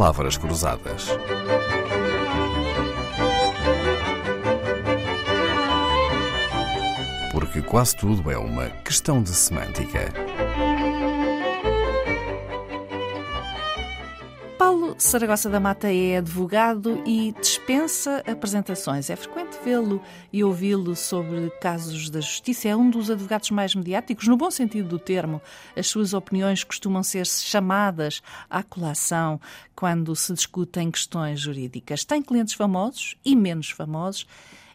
palavras cruzadas. Porque quase tudo é uma questão de semântica. Paulo Saragossa da Mata é advogado e dispensa apresentações. É frequente vê-lo e ouvi-lo sobre casos da justiça. É um dos advogados mais mediáticos, no bom sentido do termo. As suas opiniões costumam ser chamadas à colação quando se discutem questões jurídicas. Tem clientes famosos e menos famosos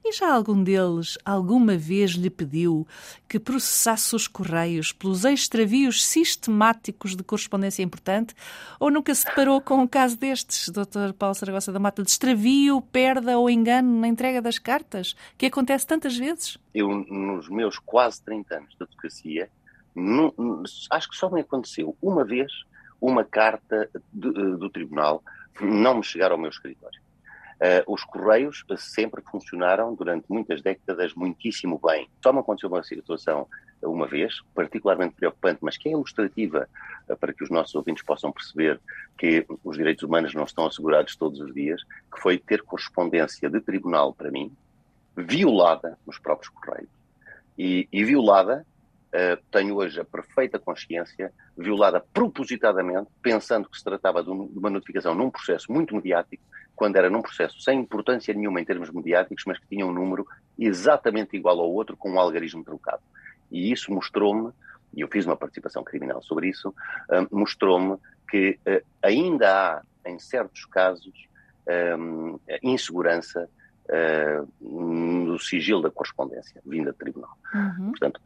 e já algum deles alguma vez lhe pediu que processasse os correios pelos extravios sistemáticos de correspondência importante? Ou nunca se deparou com um caso destes, Dr. Paulo Saragossa da Mata, de extravio, perda ou engano na entrega das cartas, que acontece tantas vezes? Eu, nos meus quase 30 anos de advocacia, acho que só me aconteceu uma vez uma carta de, do tribunal não me chegar ao meu escritório. Uh, os Correios sempre funcionaram durante muitas décadas muitíssimo bem. Só me aconteceu uma situação uma vez, particularmente preocupante, mas que é ilustrativa uh, para que os nossos ouvintes possam perceber que os direitos humanos não estão assegurados todos os dias, que foi ter correspondência de tribunal para mim, violada nos próprios Correios. E, e violada, uh, tenho hoje a perfeita consciência, violada propositadamente, pensando que se tratava de, um, de uma notificação num processo muito mediático, quando era num processo sem importância nenhuma em termos mediáticos, mas que tinha um número exatamente igual ao outro com um algarismo trocado. E isso mostrou-me, e eu fiz uma participação criminal sobre isso, uh, mostrou-me que uh, ainda há, em certos casos, um, insegurança no sigilo da correspondência vinda de tribunal. Uhum. Portanto,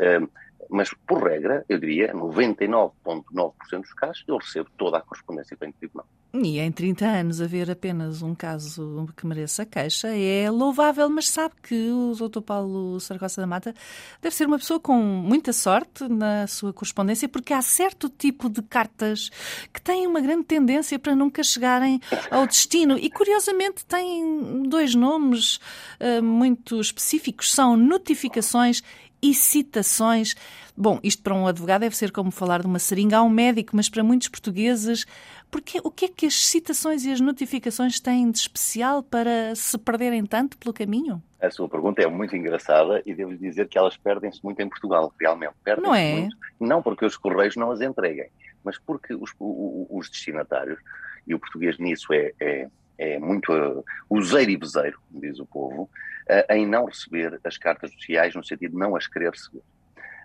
mas por regra, eu diria, 99,9% dos casos, eu recebo toda a correspondência que vem de tribunal. E em 30 anos haver apenas um caso que mereça queixa é louvável, mas sabe que o Dr. Paulo Saragossa da Mata deve ser uma pessoa com muita sorte na sua correspondência, porque há certo tipo de cartas que têm uma grande tendência para nunca chegarem ao destino. E curiosamente têm dois nomes uh, muito específicos: são notificações e citações. Bom, isto para um advogado deve ser como falar de uma seringa a um médico, mas para muitos portugueses, porque, o que é que as citações e as notificações têm de especial para se perderem tanto pelo caminho? A sua pergunta é muito engraçada e devo dizer que elas perdem-se muito em Portugal, realmente. Perdem não é? Muito, não porque os correios não as entreguem, mas porque os, os destinatários, e o português nisso é, é, é muito uh, useiro e bezeiro, diz o povo, uh, em não receber as cartas sociais no sentido de não as querer receber.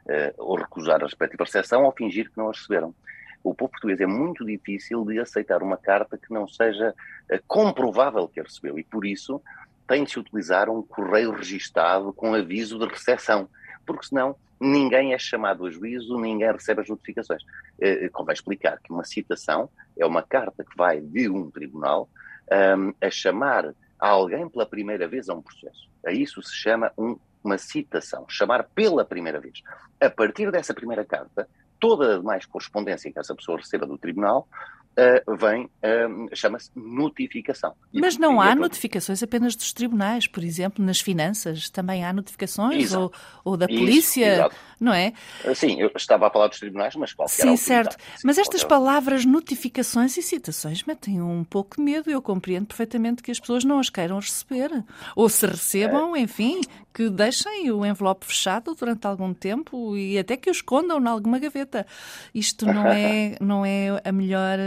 Uh, ou recusar a respectiva recepção ou fingir que não as receberam. O povo português é muito difícil de aceitar uma carta que não seja uh, comprovável que a recebeu e por isso tem de se utilizar um correio registado com aviso de recepção, porque senão ninguém é chamado a juízo, ninguém recebe as notificações. Uh, convém explicar que uma citação é uma carta que vai de um tribunal um, a chamar a alguém pela primeira vez a um processo. A isso se chama um, uma citação, chamar pela primeira vez. A partir dessa primeira carta, toda a demais correspondência que essa pessoa receba do tribunal uh, vem, uh, chama-se notificação. Mas não há notificações apenas dos tribunais, por exemplo, nas finanças também há notificações, ou, ou, da polícia, Isso, não é? Sim, eu estava a falar dos tribunais, mas qualquer Sim, certo. Mas estas qualquer... palavras notificações e citações metem um pouco de medo. Eu compreendo perfeitamente que as pessoas não as queiram receber. Ou se recebam, é. enfim, que deixem o envelope fechado durante algum tempo e até que o escondam em alguma gaveta. Isto não é, não é a melhor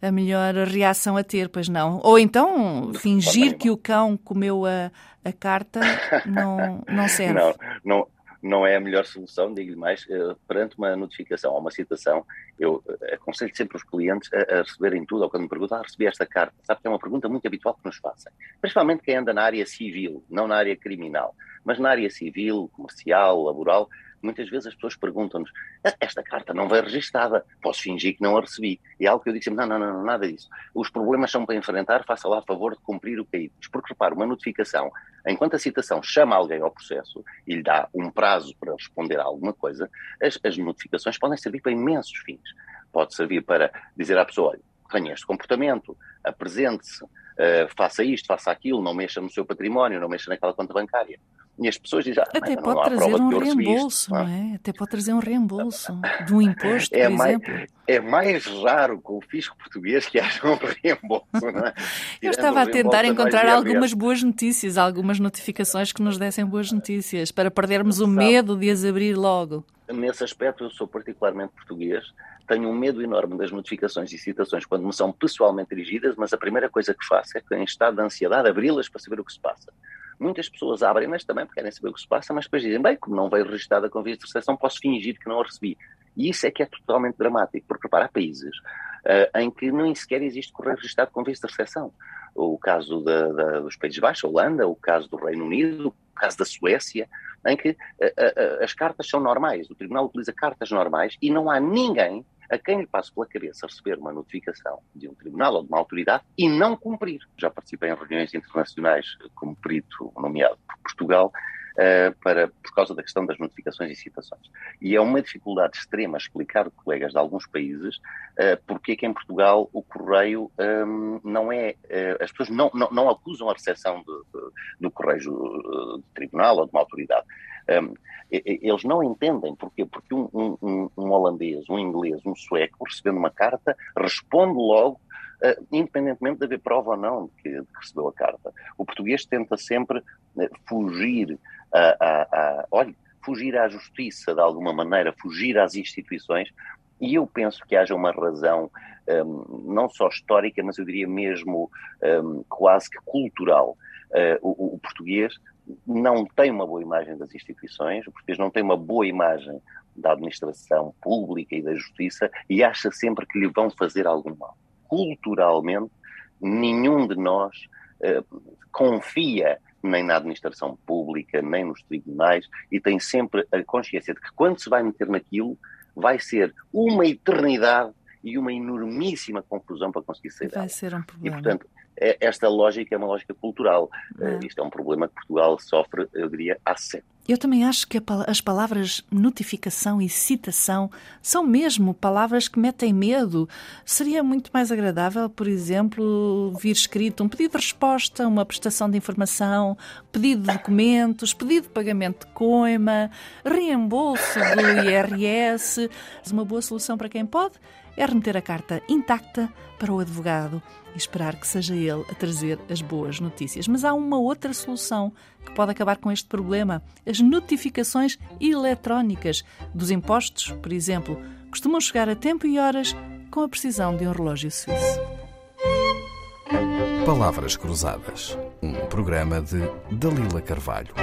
a melhor reação a ter, pois não. Ou então fingir que o cão comeu a, a carta não, não serve. Não, não, não é a melhor solução, digo-lhe mais, eh, perante uma notificação ou uma citação, eu eh, aconselho sempre os clientes a, a receberem tudo, ou quando me perguntam, ah, recebi esta carta, sabe que é uma pergunta muito habitual que nos fazem, principalmente quem anda na área civil, não na área criminal, mas na área civil, comercial, laboral, muitas vezes as pessoas perguntam-nos: ah, esta carta não veio registada, posso fingir que não a recebi. E é algo que eu digo sempre: não, não, não, nada disso. Os problemas são para enfrentar, faça lá a favor de cumprir o diz. Porque, repare, uma notificação, enquanto a citação chama alguém ao processo e lhe dá um prazo para responder a alguma coisa, as, as notificações podem servir para imensos fins. Pode servir para dizer à pessoa: olha, tenha este comportamento, apresente-se, uh, faça isto, faça aquilo, não mexa no seu património, não mexa naquela conta bancária. E as pessoas dizem, ah, até pode trazer um reembolso, não é? Até pode trazer um reembolso de um imposto, é por mais, exemplo. É mais raro com o fisco português que haja um reembolso, não é? Eu estava a tentar encontrar algumas boas notícias, algumas notificações que nos dessem boas notícias, para perdermos o medo de as abrir logo. Nesse aspecto, eu sou particularmente português tenho um medo enorme das notificações e citações quando me são pessoalmente dirigidas, mas a primeira coisa que faço é, em estado de ansiedade, abri-las para saber o que se passa. Muitas pessoas abrem, mas também porque querem saber o que se passa, mas depois dizem, bem, como não veio registrada com vias de recepção, posso fingir que não a recebi. E isso é que é totalmente dramático, porque, repara, há países uh, em que nem sequer existe correio registrado com vias de recepção. O caso da, da, dos Países Baixos, Holanda, o caso do Reino Unido, caso da Suécia, em que uh, uh, as cartas são normais, o Tribunal utiliza cartas normais e não há ninguém a quem lhe passe pela cabeça receber uma notificação de um tribunal ou de uma autoridade e não cumprir. Já participei em reuniões internacionais como perito nomeado por Portugal uh, para, por causa da questão das notificações e citações. E é uma dificuldade extrema explicar colegas de alguns países uh, porque é que em Portugal o correio um, não é. Uh, as pessoas não, não, não, acusam a recepção do, do correio do tribunal ou de uma autoridade. Um, eles não entendem porquê, porque um, um, um, holandês, um inglês, um sueco, recebendo uma carta, responde logo, independentemente de haver prova ou não de que, recebeu a carta. O português tenta sempre uh, fugir a, a, a, olha, fugir à justiça de alguma maneira, fugir às instituições, e eu penso que haja uma razão um, não só histórica, mas eu diria mesmo um, quase que cultural. Uh, o, o, português não tem uma boa imagem das instituições, o português não tem uma boa imagem da administração pública e da justiça e acha sempre que lhe vão fazer algum mal. Culturalmente, nenhum de nós uh, confia nem na administração pública, nem nos tribunais e tem sempre a consciência de que quando se vai meter naquilo, vai ser uma eternidade e uma enormíssima confusão para conseguir sair Vai ser um problema. E, portanto, é, esta lógica é uma lógica cultural. É. Isto é um problema que Portugal sofre, eu diria, há séculos. Eu também acho que as palavras notificação e citação são mesmo palavras que metem medo. Seria muito mais agradável, por exemplo, vir escrito um pedido de resposta, uma prestação de informação, pedido de documentos, pedido de pagamento de coima, reembolso do IRS. Uma boa solução para quem pode é remeter a carta intacta para o advogado e esperar que seja ele a trazer as boas notícias. Mas há uma outra solução que pode acabar com este problema: as notificações eletrónicas dos impostos, por exemplo, costumam chegar a tempo e horas com a precisão de um relógio suíço. Palavras Cruzadas, um programa de Dalila Carvalho.